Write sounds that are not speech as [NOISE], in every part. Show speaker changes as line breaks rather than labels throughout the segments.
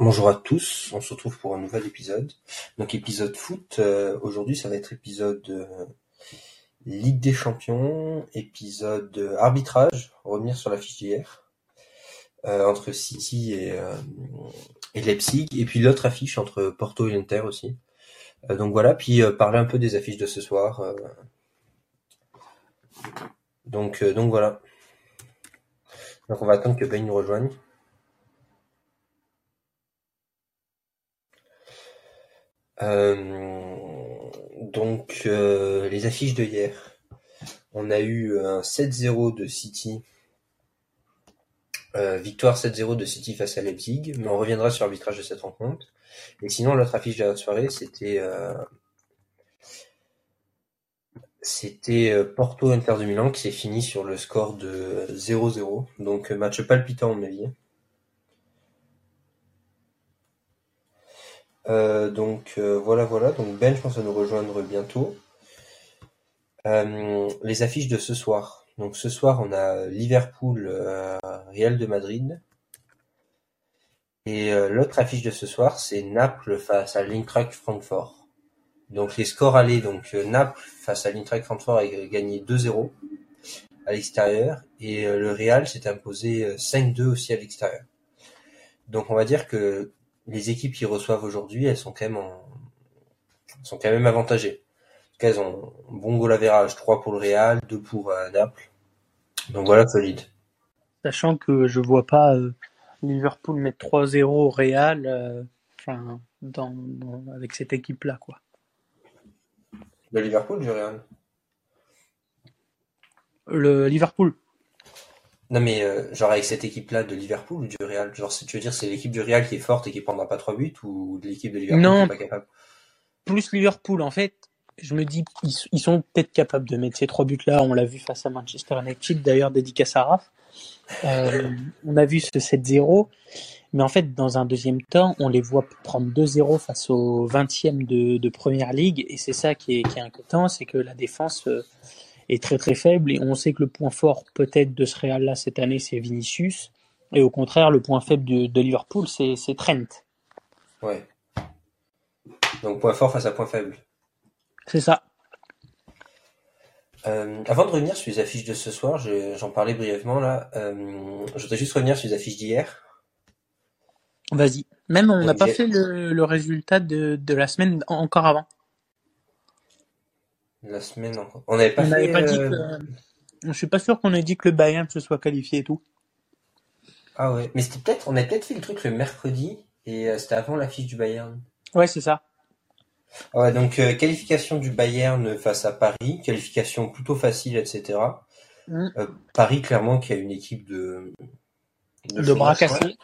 Bonjour à tous, on se retrouve pour un nouvel épisode. Donc épisode foot, euh, aujourd'hui ça va être épisode euh, Ligue des Champions, épisode euh, arbitrage, revenir sur la fiche d'hier, euh, entre City et, euh, et Leipzig, et puis l'autre affiche entre Porto et Inter aussi. Donc voilà, puis parler un peu des affiches de ce soir. Donc, donc voilà. Donc on va attendre que Ben nous rejoigne. Donc euh, les affiches de hier. On a eu un 7-0 de City. Euh, victoire 7-0 de City face à Leipzig, mais on reviendra sur l'arbitrage de cette rencontre. Et sinon, l'autre affiche de la soirée, c'était euh, c'était euh, Porto Inter de Milan qui s'est fini sur le score de 0-0. Donc euh, match palpitant à mon avis. Euh, donc euh, voilà, voilà. Donc Ben, je pense, va nous rejoindre bientôt. Euh, les affiches de ce soir. Donc ce soir, on a Liverpool, Real de Madrid. Et l'autre affiche de ce soir, c'est Naples face à l'Eintracht Francfort. Donc les scores allés, donc Naples face à l'Eintracht Francfort a gagné 2-0 à l'extérieur et le Real s'est imposé euh, 5-2 aussi à l'extérieur. Donc on va dire que les équipes qui reçoivent aujourd'hui, elles sont quand même en... sont quand même avantagées. En tout cas, elles ont un bon goal average, 3 pour le Real, 2 pour euh, Naples. Donc voilà, solide.
Sachant que je vois pas euh, Liverpool mettre 3-0 au Real euh, enfin, dans, dans- avec cette équipe-là. quoi.
De Liverpool, du Real.
Le Liverpool,
Non mais euh, genre avec cette équipe-là de Liverpool ou du Real, genre tu veux dire c'est l'équipe du Real qui est forte et qui prendra pas 3 buts ou de l'équipe de Liverpool
Non.
qui est pas capable?
plus Liverpool, en fait, je me dis ils, ils sont peut-être capables de mettre ces trois buts-là. On l'a vu face à Manchester United, d'ailleurs, dédicace à Raph. Euh, on a vu ce 7-0. Mais en fait, dans un deuxième temps, on les voit prendre 2-0 face au 20e de, de Première Ligue. Et c'est ça qui est, qui est inquiétant, c'est que la défense euh, est très très faible. Et on sait que le point fort peut-être de ce Real-là cette année, c'est Vinicius. Et au contraire, le point faible de, de Liverpool, c'est Trent.
Ouais. Donc point fort face à point faible.
C'est ça.
Euh, avant de revenir sur les affiches de ce soir, je- j'en parlais brièvement là. Euh, je voudrais juste revenir sur les affiches d'hier.
Vas-y. Même on n'a pas fait le, le résultat de, de la semaine en- encore avant.
La semaine encore. On n'avait pas
on
fait.
n'avait pas dit
euh,
que. Je suis pas sûr qu'on ait dit que le Bayern se soit qualifié et tout.
Ah ouais. Mais c'était peut-être, on a peut-être fait le truc le mercredi et euh, c'était avant l'affiche du Bayern.
Ouais, c'est ça.
Ah Ouais, donc euh, qualification du Bayern face à Paris, qualification plutôt facile, etc.
Mm.
Euh, Paris clairement qui a une équipe de
De bras cassés.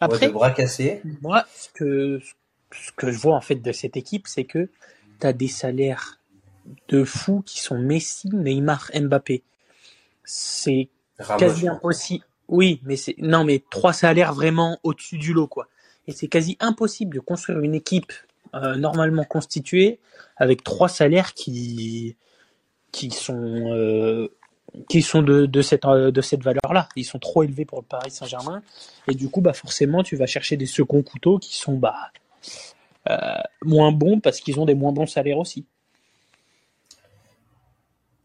Après,
Ouais, de bras cassés.
moi, ce que, ce que je vois en fait de cette équipe, c'est que tu as des salaires de fous qui sont Messi, Neymar, Mbappé. C'est quasi impossible. Oui, mais c'est non, mais trois salaires vraiment au-dessus du lot, quoi. Et c'est quasi impossible de construire une équipe euh, normalement constituée avec trois salaires qui qui sont euh, qui sont de, de cette euh, de cette valeur-là. Ils sont trop élevés pour le Paris Saint-Germain et du coup, bah forcément, tu vas chercher des seconds couteaux qui sont bah euh, moins bons parce qu'ils ont des moins bons salaires aussi.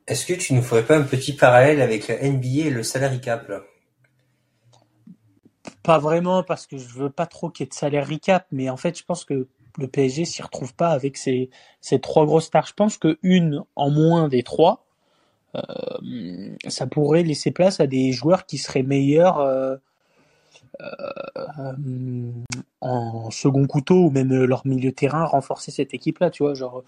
Est-ce que tu nous ferais pas un petit parallèle avec la NBA et le salary cap là?
Pas vraiment parce que je veux pas trop qu'il y ait de salaire recap, mais en fait, je pense que le PSG s'y retrouve pas avec ces, trois grosses stars. Je pense que une en moins des trois, euh, ça pourrait laisser place à des joueurs qui seraient meilleurs euh, euh, en second couteau ou même leur milieu terrain, renforcer cette équipe-là, tu vois, genre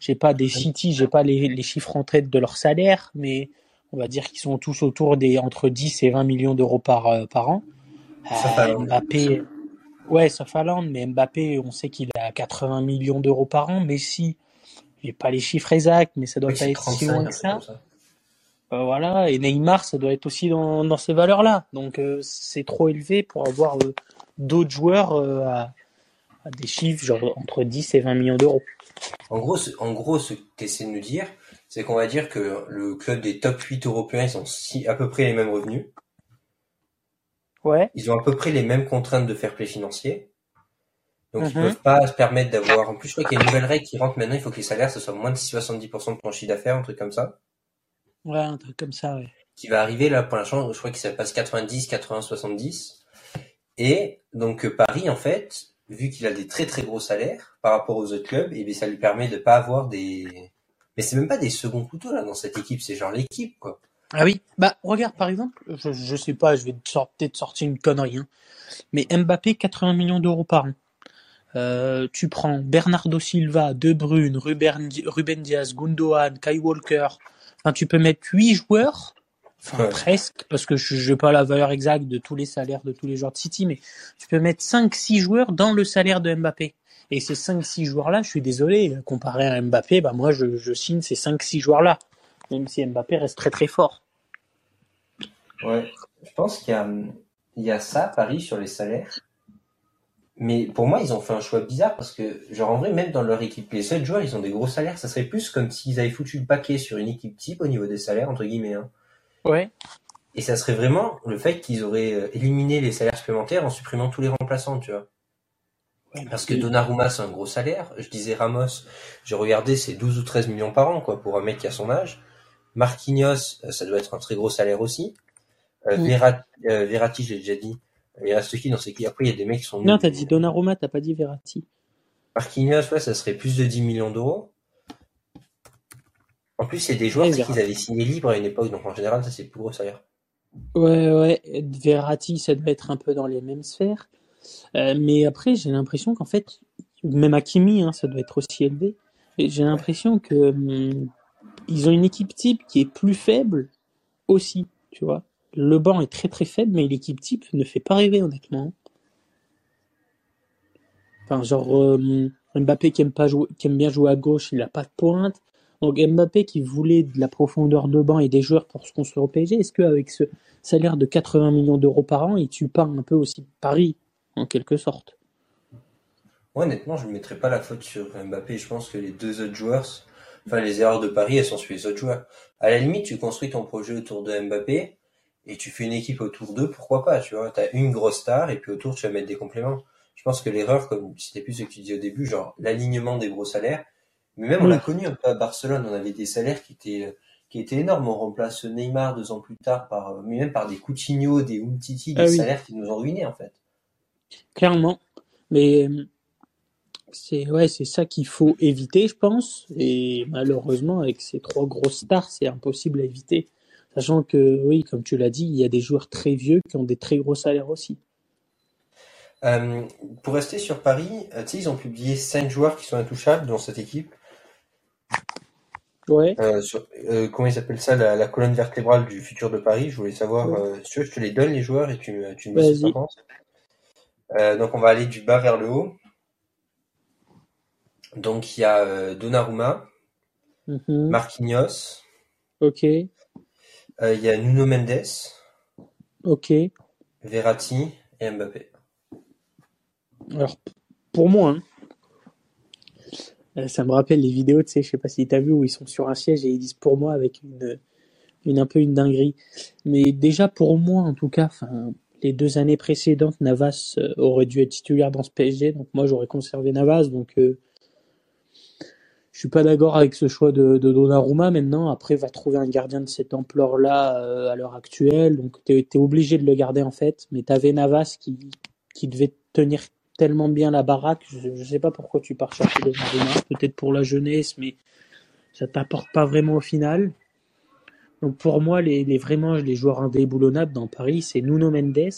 j'ai pas des City, j'ai pas les, les chiffres en tête de leur salaire, mais on va dire qu'ils sont tous autour des entre 10 et 20 millions d'euros par, euh, par an. Euh. Mbappé, ouais, sauf mais Mbappé, on sait qu'il a 80 millions d'euros par an. Messi, j'ai pas les chiffres exacts, mais ça doit
Oui,
pas être si
35,
loin que ça. Euh, voilà, et Neymar, ça doit être aussi dans, dans ces valeurs-là. Donc euh, c'est trop élevé pour avoir d'autres joueurs à, à des chiffres genre entre 10 et 20 millions d'euros.
En gros, ce, en gros, ce que tu essaies de nous dire, c'est qu'on va dire que le club des top 8 européens, ils ont à peu près les mêmes revenus.
Ouais,
Ils ont à peu près les mêmes contraintes de fair play financier. Donc ils
Mhm.
peuvent pas se permettre d'avoir. En plus, je crois qu'il y a une nouvelle règle qui rentre maintenant. Il faut que les salaires ce soit moins de 70% de ton chiffre d'affaires, un truc comme ça.
Ouais, un truc comme ça, ouais.
Qui va arriver là pour l'instant. Je crois que ça passe 90, 80, 70. Et donc Paris, en fait, vu qu'il a des très très gros salaires par rapport aux autres clubs, et bien ça lui permet de pas avoir des. Mais c'est même pas des seconds couteaux là dans cette équipe. C'est genre l'équipe quoi.
Ah oui, bah regarde par exemple, je, je sais pas, je vais peut-être sortir une connerie, hein, mais Mbappé 80 millions d'euros par an. Euh, tu prends Bernardo Silva, De Bruyne, Ruben, Di- Ruben Diaz, Gundogan, Kai Walker. Enfin, tu peux mettre huit joueurs, enfin
Ouais.
presque, parce que je n'ai pas la valeur exacte de tous les salaires de tous les joueurs de City, mais tu peux mettre 5-6 joueurs dans le salaire de Mbappé. Et ces 5-6 joueurs-là, je suis désolé, comparé à Mbappé, bah moi je, je signe ces 5-6 joueurs-là, même si Mbappé reste très très fort.
Ouais. Je pense qu'il y a, il y a ça, Paris, sur les salaires. Mais pour moi, ils ont fait un choix bizarre parce que, genre, en vrai, même dans leur équipe, les seuls joueurs, ils ont des gros salaires. Ça serait plus comme s'ils avaient foutu le paquet sur une équipe type au niveau des salaires, entre guillemets. Hein.
Ouais.
Et ça serait vraiment le fait qu'ils auraient euh, éliminé les salaires supplémentaires en supprimant tous les remplaçants, tu vois. Parce que Donnarumma, c'est un gros salaire. Je disais Ramos, j'ai regardé, c'est 12 ou 13 millions par an, quoi, pour un mec qui a son âge. Marquinhos, euh, ça doit être un très gros salaire aussi. Euh,
Mm.
Verrat- euh, Verratti, j'ai déjà dit. Il reste qui dans ces qui? Après, il y a des mecs qui sont
Non, t'as dit Donnarumma, t'as pas dit Verratti.
Marquinhos, ouais, ça serait plus de 10 millions d'euros. En plus, c'est des joueurs qu'ils avaient signé libre à une époque, donc en général, ça c'est le plus gros salaire.
Ouais, ouais, Verratti, ça devait être un peu dans les mêmes sphères. Euh, mais après, j'ai l'impression qu'en fait, même Hakimi, hein, ça doit être aussi élevé. J'ai l'impression que hum, ils ont une équipe type qui est plus faible aussi, tu vois. Le banc est très très faible, mais l'équipe type ne fait pas rêver, honnêtement. Enfin, genre, euh, Mbappé qui aime, pas jouer, qui aime bien jouer à gauche, il a pas de pointe. Donc Mbappé qui voulait de la profondeur de banc et des joueurs pour se construire au PSG, est-ce qu'avec ce salaire de 80 millions d'euros par an, il tue un peu aussi Paris, en quelque sorte?
Moi, honnêtement, je ne mettrais pas la faute sur Mbappé. Je pense que les deux autres joueurs, enfin, les erreurs de Paris, elles sont sur les autres joueurs. À la limite, tu construis ton projet autour de Mbappé et tu fais une équipe autour d'eux, pourquoi pas, tu vois. T'as une grosse star et puis autour, tu vas mettre des compléments. Je pense que l'erreur, comme c'était plus ce que tu disais au début, genre l'alignement des gros salaires, mais même on l'a connu un peu à Barcelone, on avait des salaires qui étaient qui étaient énormes. On remplace Neymar deux ans plus tard par, euh, mais même par des Coutinho, des Umtiti, des
Ah oui.
salaires qui nous ont ruinés en fait.
Clairement. Mais euh, c'est ouais, c'est ça qu'il faut éviter, je pense. Et malheureusement, avec ces trois grosses stars, c'est impossible à éviter. Sachant que, oui, comme tu l'as dit, il y a des joueurs très vieux qui ont des très gros salaires aussi.
Euh, pour rester sur Paris, euh, ils ont publié cinq joueurs qui sont intouchables dans cette équipe.
Ouais.
Euh, sur, euh, comment ils appellent ça, la, la colonne vertébrale du futur de Paris. Je voulais savoir,
Ouais.
euh, si tu veux, je te les donne les joueurs et tu, me- tu me dis ce que
Vas-y.
t'en penses. Euh, donc on va aller du bas vers le haut. Donc il y a euh, Donnarumma,
Mhm.
Marquinhos,
Ok.
euh, il y a Nuno Mendes,
Ok.
Verratti et Mbappé.
Alors, p- pour moi, hein, ça me rappelle les vidéos, tu sais, je sais pas si tu as vu, où ils sont sur un siège et ils disent pour moi avec une, une un peu une dinguerie. Mais déjà, pour moi, en tout cas, enfin, les deux années précédentes, Navas euh, aurait dû être titulaire dans ce PSG, donc moi j'aurais conservé Navas, donc euh, je suis pas d'accord avec ce choix de, de Donnarumma maintenant. Après, va trouver un gardien de cette ampleur-là euh, à l'heure actuelle, donc tu es, obligé de le garder en fait. Mais tu avais Navas qui, qui devait tenir tellement bien la baraque. Je, je sais pas pourquoi tu pars chercher Donnarumma, peut-être pour la jeunesse, mais ça t'apporte pas vraiment au final. Donc pour moi, les, les vraiment les joueurs indéboulonnables dans Paris, c'est Nuno Mendes,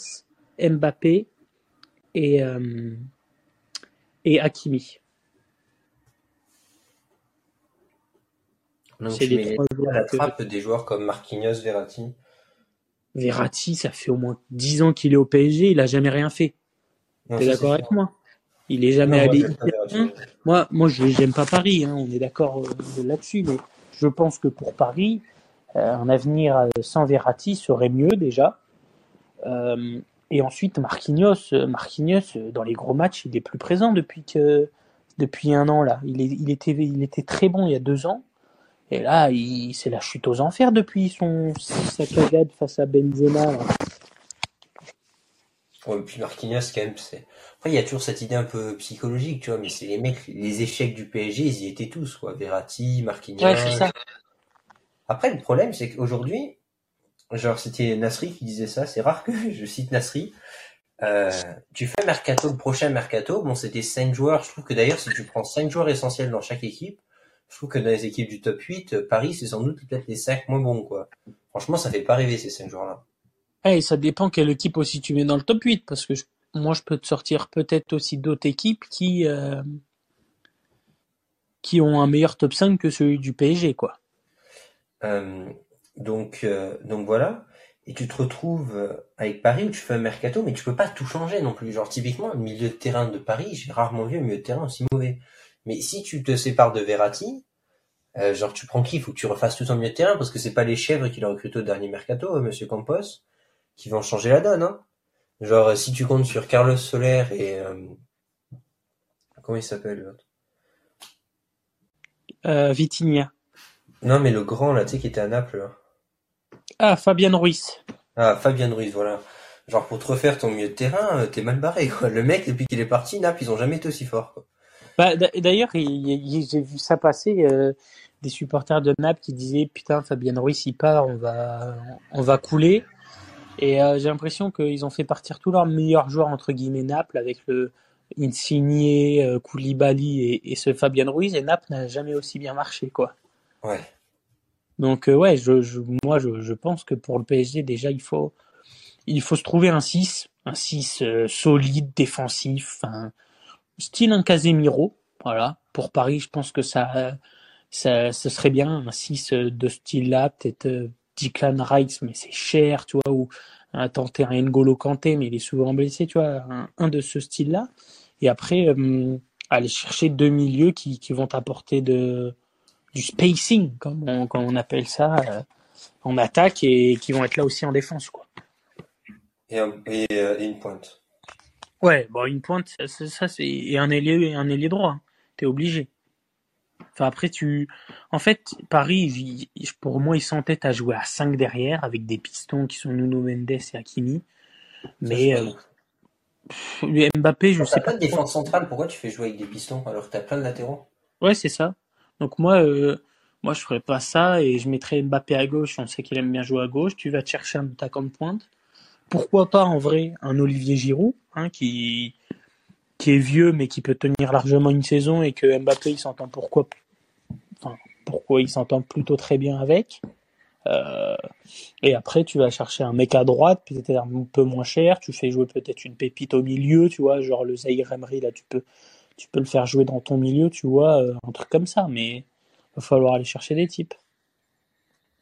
Mbappé et euh, et Hakimi.
Donc
C'est les
à la
que-
trappe des joueurs comme Marquinhos, Verratti.
Verratti, ça fait au moins 10 ans qu'il est au PSG, il a jamais rien fait. T'es d'accord avec moi? Il est jamais allé loin. Moi, moi, je j'aime pas Paris, hein, on est d'accord euh, là-dessus, mais je pense que pour Paris, euh, un avenir euh, sans Verratti serait mieux déjà. Euh, et ensuite, Marquinhos, Marquinhos, dans les gros matchs, il est plus présent depuis que depuis un an là. Il, est, il était, il était très bon il y a deux ans, et là, c'est la chute aux enfers depuis son sa cagade face à Benzema. là.
Ouais, et puis Marquinhos, quand même, c'est. Après, il y a toujours cette idée un peu psychologique, tu vois, mais c'est les mecs, les échecs du PSG, ils y étaient tous, quoi. Verratti, Marquinhos.
Ouais, c'est ça.
Après, le problème, c'est qu'aujourd'hui, genre, c'était Nasri qui disait ça, c'est rare que [LAUGHS] je cite Nasri. Euh, tu fais mercato, le prochain mercato, bon, c'était cinq joueurs. Je trouve que d'ailleurs, si tu prends cinq joueurs essentiels dans chaque équipe, je trouve que dans les équipes du top 8, Paris, c'est sans doute peut-être les cinq moins bons, quoi. Franchement, ça fait pas rêver, ces cinq joueurs-là.
Ouais, et ça dépend quelle équipe aussi tu mets dans le top 8, parce que moi, je peux te sortir peut-être aussi d'autres équipes qui, euh, qui ont un meilleur top 5 que celui du PSG, quoi.
Euh, donc, euh, donc voilà. Et tu te retrouves avec Paris où tu fais un mercato, mais tu peux pas tout changer non plus. Genre, typiquement, le milieu de terrain de Paris, j'ai rarement vu un milieu de terrain aussi mauvais. Mais si tu te sépares de Verratti, genre, tu prends qui? Il faut que tu refasses tout ton milieu de terrain parce que c'est pas les chèvres qu'il a recruté au dernier mercato, euh, monsieur Campos, qui vont changer la donne, hein. Genre, euh, si tu comptes sur Carlos Soler et, euh, comment il s'appelle, l'autre?
Euh, Vitinha.
Non, mais le grand, là, tu sais, qui était à Naples, là.
Ah, Fabien Ruiz.
Ah, Fabien Ruiz, voilà. Genre, pour te refaire ton milieu de terrain, t'es mal barré, quoi. Le mec, depuis qu'il est parti, Naples, ils ont jamais été aussi forts, quoi.
Bah, D'ailleurs, il- il- j'ai vu ça passer, euh, des supporters de Naples qui disaient Putain, Fabien Ruiz, il part, on va, on va couler. Et euh, j'ai l'impression qu'ils ont fait partir tous leurs meilleurs joueurs, entre guillemets, Naples, avec le Insigne, euh, Koulibaly et, et ce Fabien Ruiz. Et Naples n'a jamais aussi bien marché, quoi.
Ouais.
Donc, euh, ouais, je, je, moi, je, je pense que pour le PSG, déjà, il faut, il faut se trouver un 6, un 6 euh, solide, défensif, un, style un Casemiro, voilà. Pour Paris, je pense que ça, ça, ce serait bien un 6 de ce style-là, peut-être Declan Rice, mais c'est cher, tu vois, ou un tenter un N'Golo Kanté, mais il est souvent blessé, tu vois, un, un de ce style-là. Et après, euh, aller chercher deux milieux qui, qui vont t'apporter de, du spacing, comme on, comme on appelle ça, euh, en attaque, et qui vont être là aussi en défense, quoi.
Et, un- et, euh, et une pointe.
Ouais, bon, une pointe, ça, ça, ça, c'est et un ailier, un ailier droit. hein. T'es obligé. Enfin après tu, en fait Paris, il- pour moi ils s'entêtent à jouer à 5 derrière avec des pistons qui sont Nuno Mendes et Hakimi. Mais euh, pff, Mbappé, je sais
T'as
pas.
pas de défense centrale, pourquoi tu fais jouer avec des pistons alors que t'as plein de latéraux?
Ouais, c'est ça. Donc moi, euh, moi je ferais pas ça et je mettrais Mbappé à gauche. On sait qu'il aime bien jouer à gauche. Tu vas te chercher un attaquant de pointe. Pourquoi pas en vrai un Olivier Giroud, hein, qui qui est vieux mais qui peut tenir largement une saison et que Mbappé il s'entend pourquoi pourquoi il s'entend plutôt très bien avec. Euh, et après, tu vas chercher un mec à droite, peut-être un peu moins cher. Tu fais jouer peut-être une pépite au milieu, tu vois, genre le Zaire Emery, là, tu peux, tu peux le faire jouer dans ton milieu, tu vois, euh, un truc comme ça. Mais il va falloir aller chercher des types.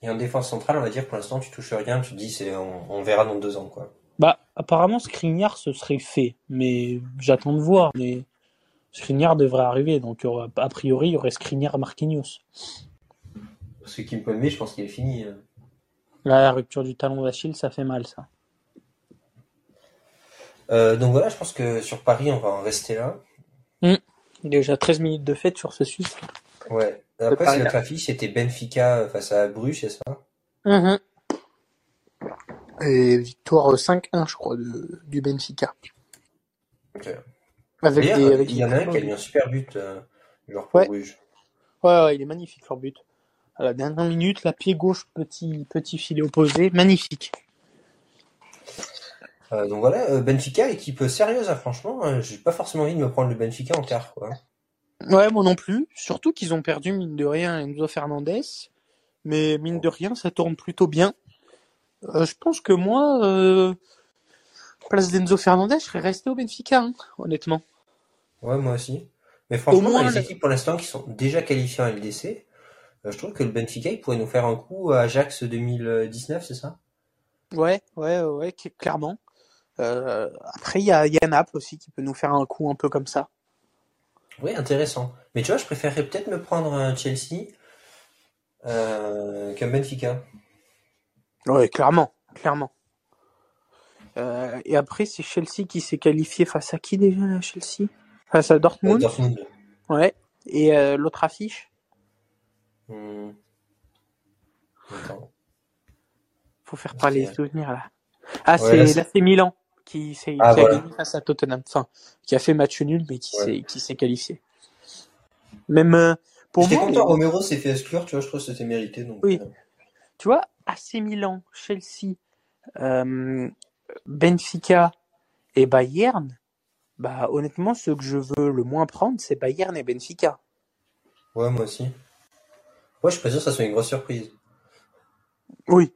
Et en défense centrale, on va dire pour l'instant tu touches rien, tu dis c'est on verra dans deux ans quoi.
Bah, apparemment, Skriniar, ce serait fait, mais j'attends de voir. Mais Skriniar devrait arriver, donc aura- a priori, il y aurait Skriniar Marquinhos.
Parce que Kim Pembe, je pense qu'il est fini. euh.
Là, la rupture du talon d'Achille, ça fait mal, ça.
Euh, donc voilà, je pense que sur Paris, on va en rester là.
Déjà 13 minutes de fête sur ce sujet.
Ouais. Après, c'est notre affiche, c'était Benfica face à Bruges, c'est ça?
Mhm. Et victoire 5-1, je crois, de, du Benfica.
Ok.
Avec
D'ailleurs,
des, avec
il y en a un qui a mis un super but, euh, genre pour
Ouais.
Bruges.
Ouais, ouais, il est magnifique leur but. À la dernière minute, la pied gauche, petit, petit filet opposé, magnifique.
Euh, donc voilà, euh, Benfica, équipe sérieuse, hein, franchement. euh, J'ai pas forcément envie de me prendre le Benfica en quart, quoi.
Ouais, moi non plus. Surtout qu'ils ont perdu, mine de rien, Enzo Fernandez. Mais mine de rien, ça tourne plutôt bien. Euh, je pense que moi, euh, place d'Enzo Fernandez, je serais resté au Benfica, hein, honnêtement.
Ouais, moi aussi. Mais franchement,
moins,
dans les
le-
équipes pour l'instant qui sont déjà qualifiées en LDC, euh, je trouve que le Benfica, il pourrait nous faire un coup à Ajax 2019, c'est ça?
Ouais, ouais, ouais, cl- clairement. Après, il y a, y a Naples aussi qui peut nous faire un coup un peu comme ça.
Oui, intéressant. Mais tu vois, je préférerais peut-être me prendre un Chelsea euh, qu'un Benfica.
Ouais, clairement, clairement. Euh, et après, c'est Chelsea qui s'est qualifié face à qui déjà, Chelsea? Face à
Euh,
Dortmund?
Dortmund.
Ouais. Et euh, l'autre affiche,
Hmm. Attends.
faut faire parler les souvenirs là. Ah,
Ouais,
c'est là, c'est Milan qui, s'est,
Ah,
qui a
voilà.
gagné face à Tottenham. Enfin, qui a fait match nul, mais qui
Ouais.
s'est, qui s'est qualifié. Même euh, pour
J'étais
moi,
content,
les-
Romero s'est fait exclure, tu vois, je trouve que c'était mérité. Donc,
Oui.
euh,
tu vois, AC Milan, Chelsea, euh, Benfica et Bayern, bah honnêtement, ceux que je veux le moins prendre, c'est Bayern et Benfica.
ouais, moi aussi. Ouais, je suis pas sûr que ça soit une grosse surprise.
Oui.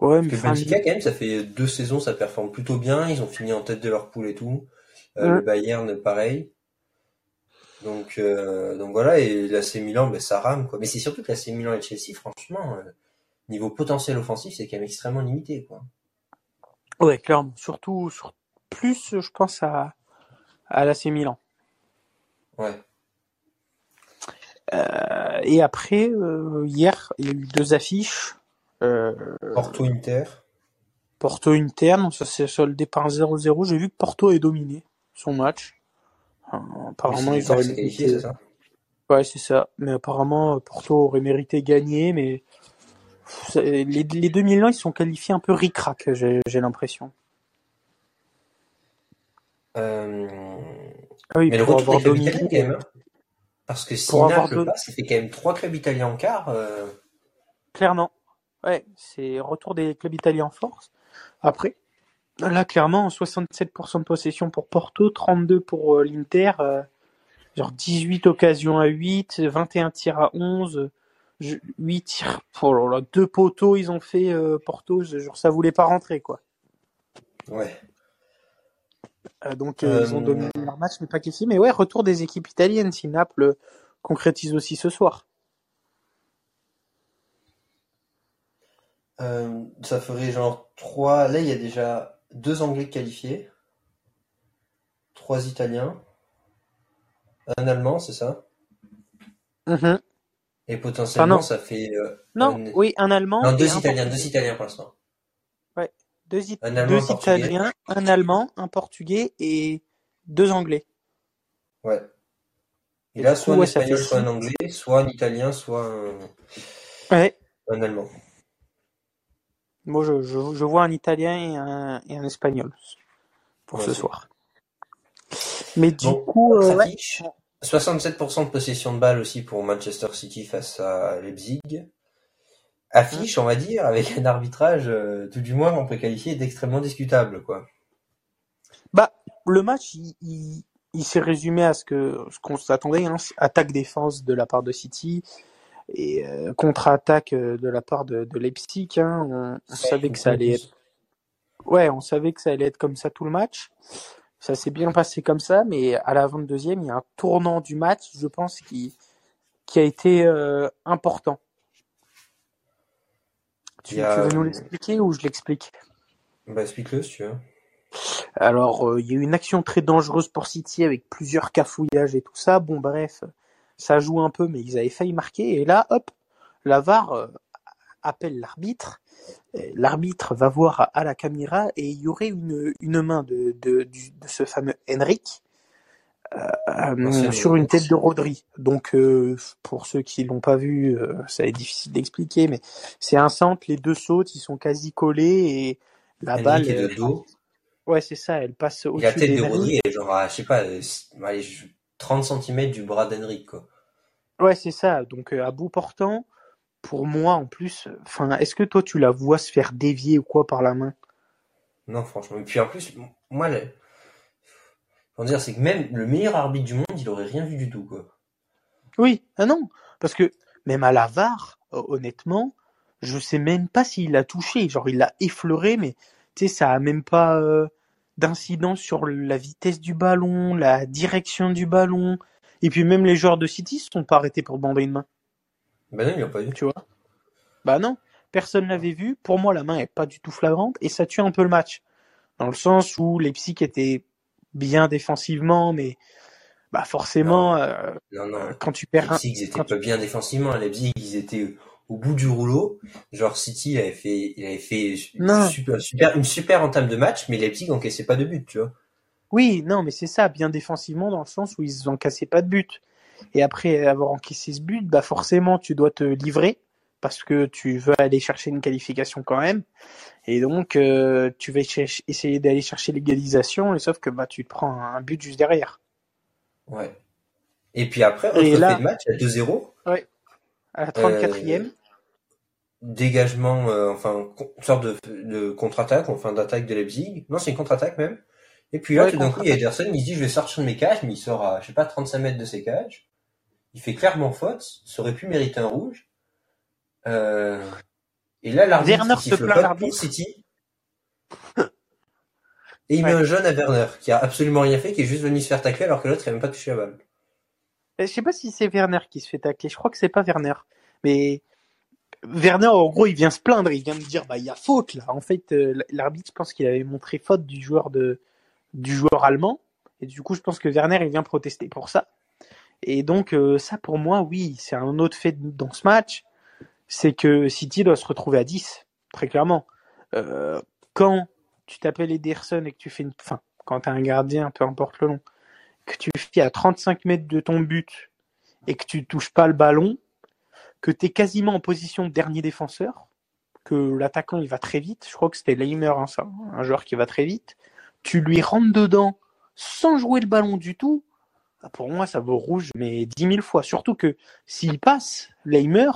Ouais, mais
Parce que Benfica, quand même, ça fait deux saisons, ça performe plutôt bien. Ils ont fini en tête de leur poule et tout. Euh,
Ouais.
Le Bayern, pareil. Donc, euh, donc voilà, et l'AC Milan, ben, ça rame, quoi. Mais c'est surtout que l'AC Milan et Chelsea, franchement, euh, niveau potentiel offensif, c'est quand même extrêmement limité, quoi.
ouais, clairement. Surtout, sur, plus, je pense à, à l'AC Milan.
Ouais.
Euh, et après, euh, hier, il y a eu deux affiches. Euh,
Porto Inter.
Porto interne, ça s'est soldé par un 0-0. J'ai vu que Porto est dominé son match. Apparemment, ils auraient mérité.
c'est ça?
Ouais, c'est ça. Mais apparemment, Porto aurait mérité gagner, mais les, les 2000 ans, ils sont qualifiés un peu ric-rac, j'ai l'impression.
Euh,
Ah oui,
Mais le retour
avoir
des clubs italiens, quand même. hein. Parce que si Naples passe, ça fait quand même trois clubs italiens en quart. euh,
Clairement. Ouais, c'est retour des clubs italiens en force. Après, là, clairement, 67% de possession pour Porto, 32 pour euh, l'Inter, euh, genre 18 occasions à 8, 21 tirs à 11, je- 8 tirs oh là là, deux poteaux, ils ont fait euh, Porto, genre ça voulait pas rentrer quoi.
Ouais.
Euh, donc euh, ils ont dominé leur match, mais pas qualifié. Mais ouais, retour des équipes italiennes si Naples concrétise aussi ce soir.
Ça ferait genre trois. Là, il y a déjà deux Anglais qualifiés, trois Italiens, un Allemand, c'est ça?
Mhm.
Et potentiellement, ça fait euh,
Non,
un-
oui, un Allemand.
non, deux Italiens, deux Italiens pour l'instant.
Deux, It-
Un Allemand,
deux. Italiens, un Allemand, un Portugais et deux Anglais.
Ouais. Et
Et
là, soit
coup,
un
ouais,
Espagnol, soit un. Anglais, soit un Italien, soit un,
Ouais.
un Allemand.
Moi, je, je, je vois un Italien et un, et un Espagnol pour ce soir. Mais du
Bon,
coup, euh, ouais.
affiche. 67% de possession de balle aussi pour Manchester City face à Leipzig. Affiche, on va dire, avec un arbitrage, euh, tout du moins, on peut qualifier d'extrêmement discutable, quoi.
Bah, le match, il, il, il s'est résumé à ce que ce qu'on s'attendait, hein, attaque-défense de la part de City et euh, contre-attaque euh, de la part de, de Leipzig. Hein. On, on savait que ça allait être, ouais, on savait que ça allait être comme ça tout le match. Ça s'est bien passé comme ça, mais à la 22e, il y a un tournant du match, je pense, qui qui a été euh, important. Tu,
a,
veux nous
euh,
l'expliquer ou je l'explique?
Bah, explique-le, si tu veux.
Alors, euh, il y a eu une action très dangereuse pour City avec plusieurs cafouillages et tout ça. Bon, bref, ça joue un peu, mais ils avaient failli marquer. Et là, hop, la VAR euh, appelle l'arbitre. Euh, L'arbitre va voir à, la caméra et il y aurait une, une main de, de, du- de ce fameux Henrik euh,
Ancien
sur une tête de Rodri. Donc, euh, pour ceux qui l'ont pas vu, euh, ça est difficile d'expliquer, mais c'est un centre, les deux sautent, ils sont quasi collés et la balle,
est de
euh,
dos.
ouais, c'est ça, elle passe
Et la
au-dessus
tête de. Rodri est genre à, je sais pas, euh, allez, je- 30 cm du bras d'Henrik, quoi.
Ouais, c'est ça. Donc, euh, à bout portant, pour moi, en plus, enfin, est-ce que toi, tu la vois se faire dévier ou quoi par la main?
Non, franchement. Et puis en plus, moi, le... Comment dire, c'est que même le meilleur arbitre du monde, il aurait rien vu du tout, quoi.
Oui, ah non, parce que même à la VAR, honnêtement, je sais même pas s'il l'a touché. Genre, il l'a effleuré, mais tu sais, ça a même pas euh, d'incidence sur la vitesse du ballon, la direction du ballon. Et puis même les joueurs de City se sont pas arrêtés pour bander une main,
Ben non, ils l'ont pas vu.
tu vois? Bah non, personne l'avait vu. Pour moi, la main est pas du tout flagrante et ça tue un peu le match. Dans le sens où Leipzig était bien défensivement, mais bah forcément, euh,
Non, non.
quand tu perds un...
Leipzig, ils étaient
quand
pas bien défensivement. À Leipzig, ils étaient au bout du rouleau. Genre, City, il avait fait, il avait fait une
Non.
super, super, une super entame de match, mais Leipzig encaissait pas de but, tu vois.
Oui, non, mais c'est ça, bien défensivement, dans le sens où ils n'encassaient pas de but. Et après avoir encaissé ce but, bah forcément, tu dois te livrer, parce que tu veux aller chercher une qualification quand même. Et donc, euh, tu vas essayer d'aller chercher l'égalisation, et sauf que bah, tu te prends un but juste derrière.
Ouais. Et puis après,
Et là-
fait de match, à 2-0,
À la 34e,
dégagement, euh, enfin, une sorte de, de contre-attaque, enfin d'attaque de Leipzig. Non, c'est une contre-attaque même. Et puis là,
Ouais,
tout d'un coup, il y a. Ederson, il dit, je vais sortir de mes cages, mais il sort à, je sais pas, 35 mètres de ses cages. Il fait clairement faute, ça aurait pu mériter un rouge. Euh, et là, l'arbitre,
se plaint l'arbitre.
City. Et il met un jaune à Werner, qui a absolument rien fait, qui est juste venu se faire tacler alors que l'autre n'a même pas touché la balle.
je sais pas si c'est Werner qui se fait tacler, je crois que c'est pas Werner. Mais Werner, en gros, il vient se plaindre, il vient me dire, bah, il y a faute là. En fait, euh, l'arbitre, je pense qu'il avait montré faute du joueur de, du joueur allemand. Et du coup, je pense que Werner, il vient protester pour ça. Et donc, euh, ça, pour moi, oui, c'est un autre fait dans ce match. C'est que City doit se retrouver à 10, très clairement. Euh, quand tu t'appelles Ederson et que tu fais une, enfin, quand t'as un gardien, peu importe le nom, que tu fais à 35 mètres de ton but et que tu touches pas le ballon, que tu es quasiment en position de dernier défenseur, que l'attaquant il va très vite, je crois que c'était Leimer, hein, ça, un joueur qui va très vite, tu lui rentres dedans sans jouer le ballon du tout, pour moi ça vaut rouge mais 10 000 fois. Surtout que s'il passe, Leimer,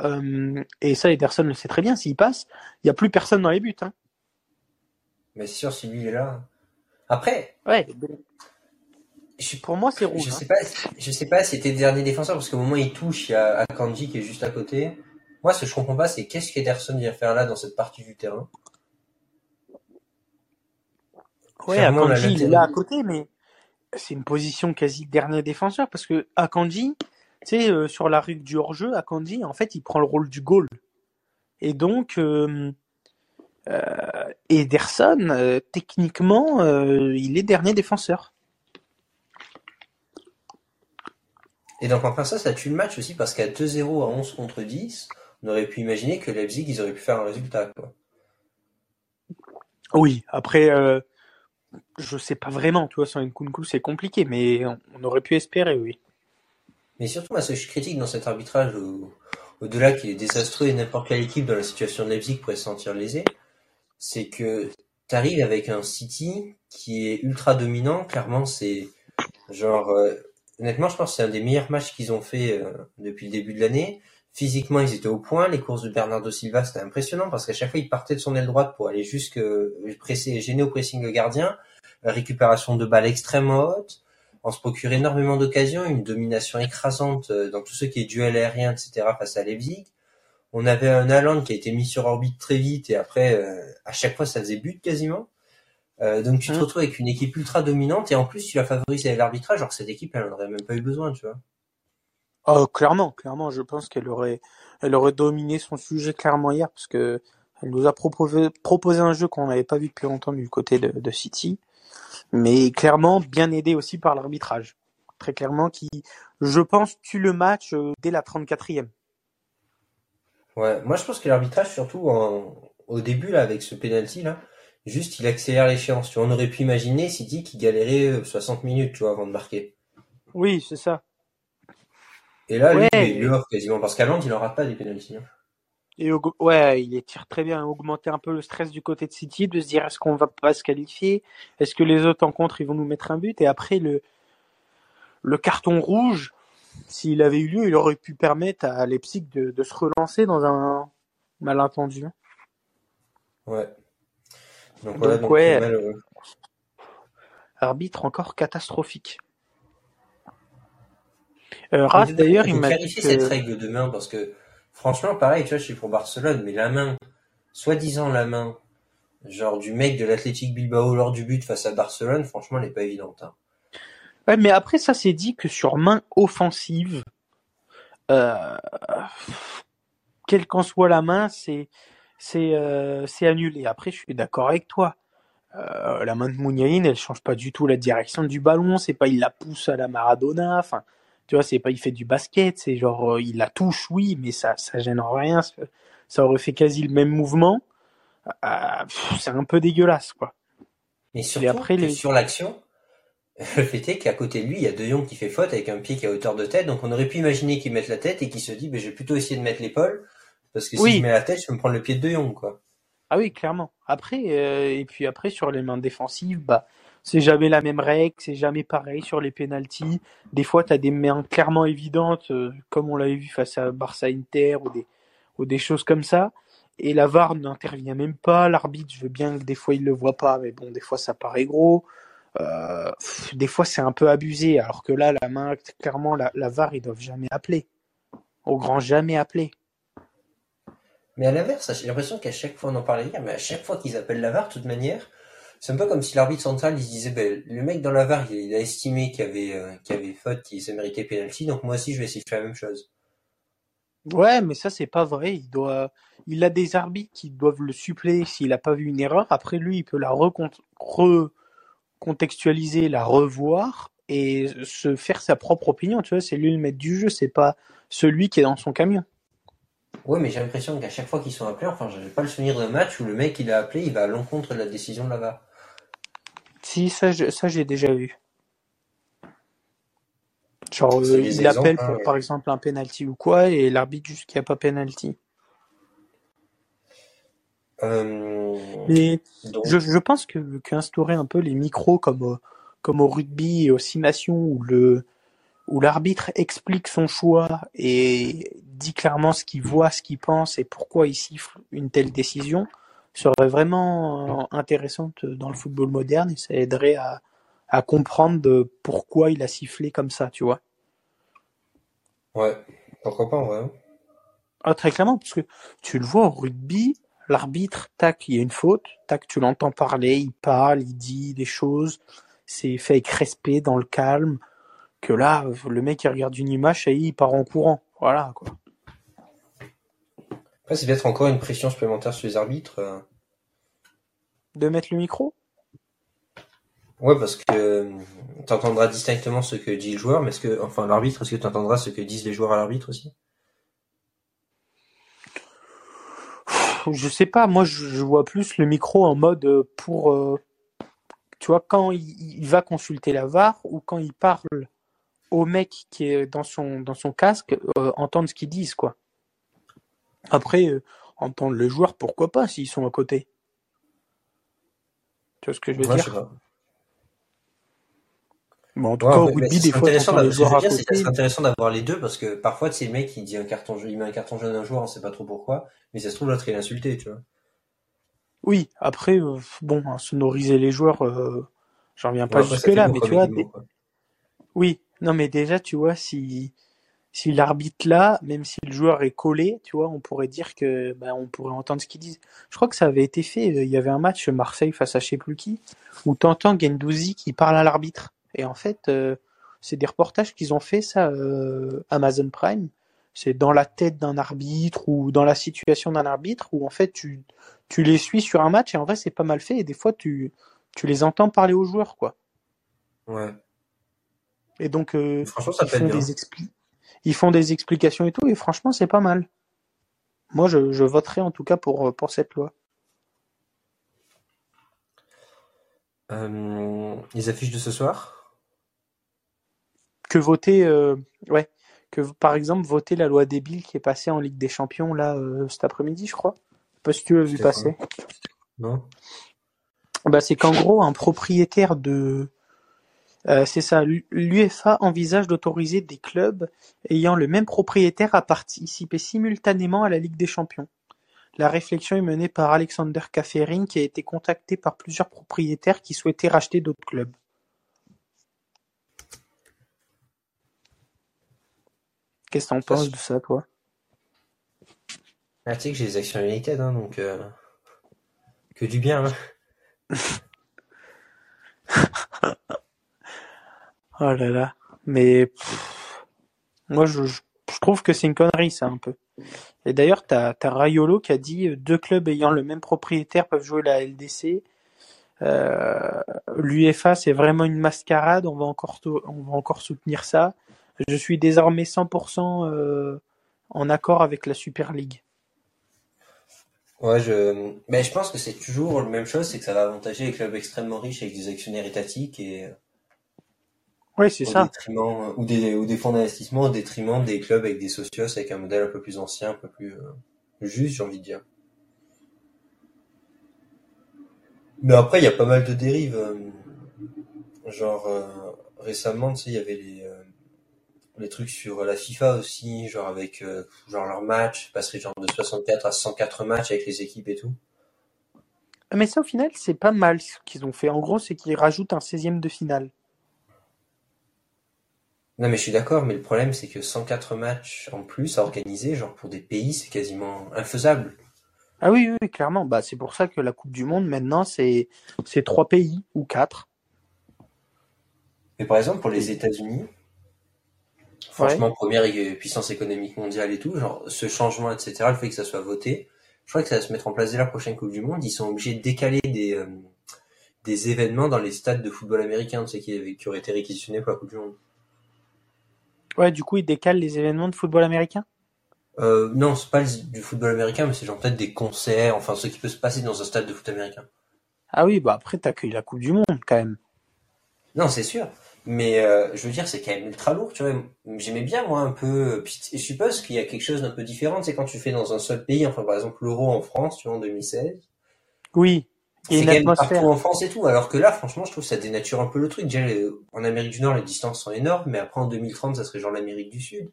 euh, et ça Ederson le sait très bien, s'il passe, il n'y a plus personne dans les buts. Hein.
Mais c'est sûr, si lui est là. Après,
Ouais,
je,
pour moi c'est rouge.
je
hein.
sais pas, je sais pas si c'était le dernier défenseur parce qu'au moment où il touche, il y a Akanji qui est juste à côté. Moi, ce que je comprends pas, c'est qu'est-ce qu'Ederson vient faire là dans cette partie du terrain?
Ouais, Akanji, il est là à côté, mais c'est une position quasi dernier défenseur parce que Akanji, tu sais, euh, sur la rue du hors-jeu, Akanji, en fait, il prend le rôle du goal. Et donc, euh, euh, Ederson, techniquement, il est dernier défenseur.
Et donc, enfin, ça, ça tue le match aussi parce qu'à 2-0 à 11 contre 10, on aurait pu imaginer que Leipzig, ils auraient pu faire un résultat, quoi.
Oui, après, je sais pas vraiment, tu vois, sans Nkunku, c'est compliqué, mais on, aurait pu espérer, oui.
Mais surtout, moi, ce que je critique dans cet arbitrage, au- au-delà qu'il est désastreux et n'importe quelle équipe dans la situation de Leipzig pourrait se sentir lésée, c'est que t'arrives avec un City qui est ultra dominant. Clairement, c'est genre, euh, honnêtement, je pense que c'est un des meilleurs matchs qu'ils ont fait euh, depuis le début de l'année. Physiquement, ils étaient au point. Les courses de Bernardo Silva, c'était impressionnant parce qu'à chaque fois, il partait de son aile droite pour aller jusque presser, gêner au pressing le gardien. Récupération de balles extrêmement haute. On se procure énormément d'occasions, une domination écrasante euh, dans tout ce qui est duel aérien, etc. face à Leipzig. On avait un Haaland qui a été mis sur orbite très vite et après, euh, à chaque fois, ça faisait but quasiment. Euh, donc tu te
Mm.
retrouves avec une équipe ultra dominante et en plus tu la favorises avec l'arbitrage, alors que cette équipe, elle en aurait même pas eu besoin, tu vois.
Oh, clairement, clairement, je pense qu'elle aurait, elle aurait dominé son sujet clairement hier parce que elle nous a proposé, proposé un jeu qu'on n'avait pas vu depuis longtemps du côté de, de City, mais clairement bien aidé aussi par l'arbitrage. Très clairement, qui, je pense, tue le match euh, dès la 34e.
Ouais, moi je pense que l'arbitrage, surtout en, au début là, avec ce penalty là, juste il accélère l'échéance. Tu vois, on aurait pu imaginer City qui galérait euh, 60 minutes, tu vois, avant de marquer.
Oui, c'est ça.
Et là, lui, il est dehors quasiment parce qu'Haaland, il en rate pas des penalties. hein.
Et ouais, il tire très bien, augmenter un peu le stress du côté de City, de se dire est-ce qu'on va pas se qualifier, est-ce que les autres en contre ils vont nous mettre un but, et après le le carton rouge, s'il avait eu lieu, il aurait pu permettre à Leipzig de, de se relancer dans un malentendu.
Ouais. Donc voilà,
Donc,
donc
ouais. Arbitre encore catastrophique. Euh, Ras d'ailleurs, il m'a dit
clarifier cette
que
règle demain parce que franchement, pareil, tu vois, je suis pour Barcelone, mais la main, soi-disant la main, genre du mec de l'Athletic Bilbao lors du but face à Barcelone, franchement, elle n'est pas évidente. hein.
Ouais, mais après ça c'est dit que sur main offensive, euh, quelle qu'en soit la main, c'est c'est euh, c'est annulé. Après, je suis d'accord avec toi. Euh, la main de Mouniaïn, elle change pas du tout la direction du ballon. C'est pas il la pousse à la Maradona. Enfin, tu vois, c'est pas il fait du basket. C'est genre euh, il la touche, oui, mais ça ça gêne en rien. Ça, aurait fait quasi le même mouvement. Euh, pff, c'est un peu dégueulasse, quoi.
Mais surtout,
après,
que
les-
sur l'action, [LAUGHS] le fait est qu'à côté de lui, il y a De Jong qui fait faute avec un pied qui est à hauteur de tête, donc on aurait pu imaginer qu'il mette la tête et qu'il se dit, ben, je vais plutôt essayer de mettre l'épaule, Parce que si
Oui.
je mets la tête, je peux me prendre le pied de De Jong, quoi.
Ah oui, clairement. Après, euh, et puis après, sur les mains défensives, bah, c'est jamais la même règle, c'est jamais pareil sur les pénalties. Des fois, tu as des mains clairement évidentes, euh, comme on l'avait vu face à Barça Inter ou des, choses comme ça. Et la VAR n'intervient même pas. L'arbitre, je veux bien que des fois il le voit pas, mais bon, des fois ça paraît gros. Euh, des fois c'est un peu abusé, alors que là, la main, clairement, la, la VAR, ils doivent jamais appeler. Au grand jamais appeler.
Mais à l'inverse, j'ai l'impression qu'à chaque fois, on en parlait hier, mais à chaque fois qu'ils appellent la VAR, de toute manière, c'est un peu comme si l'arbitre central, il se disait, ben, le mec dans la VAR, il, a estimé qu'il y avait, euh, qu'il y avait faute, qu'il s'est mérité penalty, donc moi aussi, je vais essayer de faire la même chose.
Ouais, mais ça c'est pas vrai. Il doit, il a des arbitres qui doivent le suppléer s'il a pas vu une erreur. Après lui, il peut la recont- recontextualiser, la revoir et se faire sa propre opinion. Tu vois, c'est lui le maître du jeu, c'est pas celui qui est dans son camion.
Ouais, mais j'ai l'impression qu'à chaque fois qu'ils sont appelés, enfin, j'ai pas le souvenir d'un match où le mec, il a appelé, il va à l'encontre de la décision de la VAR.
Si ça, je- ça j'ai déjà vu. Genre,
C'est
euh,
des
il appelle
hein,
pour,
ouais.
par exemple un penalty ou quoi, et l'arbitre juste qu'il n'y a pas penalty.
Euh,
Mais
donc,
Je, je pense que qu'instaurer un peu les micros comme au, comme au rugby et aux six nations où le où l'arbitre explique son choix et dit clairement ce qu'il voit, ce qu'il pense et pourquoi il siffle une telle décision serait vraiment euh, intéressante dans le football moderne et ça aiderait à, à comprendre pourquoi il a sifflé comme ça, tu vois.
ouais, pourquoi pas, en vrai.
Ah, très clairement, parce que tu le vois au rugby, l'arbitre, tac, il y a une faute, tac, tu l'entends parler, il parle, il dit des choses, c'est fait avec respect, dans le calme, que là, le mec, il regarde une image et il part en courant. Voilà, quoi.
Après, c'est peut-être encore une pression supplémentaire sur les arbitres. euh.
De mettre le micro?
Ouais, parce que tu entendras distinctement ce que dit le joueur, mais est-ce que, enfin, l'arbitre, est-ce que tu entendras ce que disent les joueurs à l'arbitre aussi?
Je sais pas, moi, je, vois plus le micro en mode euh, pour, euh, tu vois, quand il, il va consulter la VAR ou quand il parle au mec qui est dans son, dans son casque, euh, entendre ce qu'ils disent, quoi. Après, euh, entendre le joueur, pourquoi pas, s'ils sont à côté. Tu vois ce que je veux
Ouais, je
dire
sais pas.
Bon, en tout
Ouais,
cas, au rugby, des fois,
intéressant
les
veux
à
dire, c'est
côté.
intéressant d'avoir les deux, parce que parfois, sais, le mec, il dit un carton jaune, il met un carton jaune à un joueur, on sait pas trop pourquoi, mais ça se trouve, l'autre, il est insulté, tu vois.
Oui, après, euh, bon, hein, sonoriser les joueurs, euh, j'en reviens pas
Ouais,
jusque-là, mais tu vois, des- oui, non, mais déjà, tu vois, si, si l'arbitre là, même si le joueur est collé, tu vois, on pourrait dire que, bah, on pourrait entendre ce qu'ils disent. Je crois que ça avait été fait, euh, il y avait un match Marseille face à je sais plus qui, où t'entends Gendouzi qui parle à l'arbitre. Et en fait, euh, c'est des reportages qu'ils ont fait, ça, euh, Amazon Prime. C'est dans la tête d'un arbitre ou dans la situation d'un arbitre où en fait tu, tu les suis sur un match et en vrai c'est pas mal fait et des fois tu, tu les entends parler aux joueurs quoi.
Ouais.
Et donc euh,
Franchement, ça
ils font
bien.
des ils font des explications et tout et franchement c'est pas mal. Moi je, je voterai en tout cas pour, pour cette loi.
Euh, les affiches de ce soir?
Que voter euh, ouais que par exemple voter la loi débile qui est passée en Ligue des Champions là euh, cet après-midi je crois. Pas si tu as vu passer.
Non?
Bah, c'est qu'en gros, un propriétaire de... euh, c'est ça, l'UEFA envisage d'autoriser des clubs ayant le même propriétaire à participer simultanément à la Ligue des Champions. La réflexion est menée par Alexander Kaferin qui a été contacté par plusieurs propriétaires qui souhaitaient racheter d'autres clubs. Qu'est-ce que t'en penses de ça, toi?
Ah, tu sais que j'ai les actions United, hein, donc, euh, que du bien, hein. [LAUGHS]
Oh là là. Mais moi, je, trouve que c'est une connerie, ça, un peu. Et d'ailleurs, t'as as Raiolo qui a dit euh, deux clubs ayant le même propriétaire peuvent jouer la LDC. Euh, L'UEFA, c'est vraiment une mascarade. On va encore, on va encore soutenir ça. Je suis désormais 100% euh, en accord avec la Super League.
Ouais, je, mais je pense que c'est toujours la même chose, c'est que ça va avantager les clubs extrêmement riches avec des actionnaires étatiques et
Oui, c'est ça.
détriment, ou des, ou des fonds d'investissement au détriment des clubs avec des socios avec un modèle un peu plus ancien, un peu plus, euh, Juste, j'ai envie de dire. Mais après, il y a pas mal de dérives. euh, Genre, euh, récemment, tu sais, il y avait les, euh, les trucs sur la FIFA aussi, genre avec euh, genre leur match, passerait genre de 64 à 104 matchs avec les équipes et tout.
Mais ça, au final, c'est pas mal ce qu'ils ont fait. En gros, c'est qu'ils rajoutent un 16e de finale.
Non, mais je suis d'accord, mais le problème, c'est que 104 matchs en plus à organiser, genre pour des pays, c'est quasiment infaisable.
Ah oui, oui, clairement. Bah, c'est pour ça que la Coupe du Monde, maintenant, c'est trois pays ou quatre.
Mais par exemple, pour les États-Unis, franchement, première puissance économique mondiale et tout, genre ce changement, etc., le fait que ça soit voté, je crois que ça va se mettre en place dès la prochaine Coupe du Monde. Ils sont obligés de décaler des, euh, des événements dans les stades de football américain, tu sais, qui, qui auraient été réquisitionnés pour la Coupe du Monde.
Ouais, du coup, ils décalent les événements de football américain?
Euh, non, c'est pas du football américain, mais c'est genre peut-être des concerts, enfin ce qui peut se passer dans un stade de foot américain.
Ah oui, bah après, t'accueilles la Coupe du Monde, quand même.
Non, c'est sûr. Mais euh, je veux dire, c'est quand même ultra lourd, tu vois. J'aimais bien, moi, un peu... Puis, je suppose qu'il y a quelque chose d'un peu différent, c'est quand tu fais dans un seul pays, enfin, par exemple, l'Euro en France, tu vois, en 2016.
Oui,
C'est
une atmosphère.
partout en France et tout. Alors que là, franchement, je trouve que ça dénature un peu le truc. Déjà, en Amérique du Nord, les distances sont énormes, mais après, en 2030, ça serait genre l'Amérique du Sud.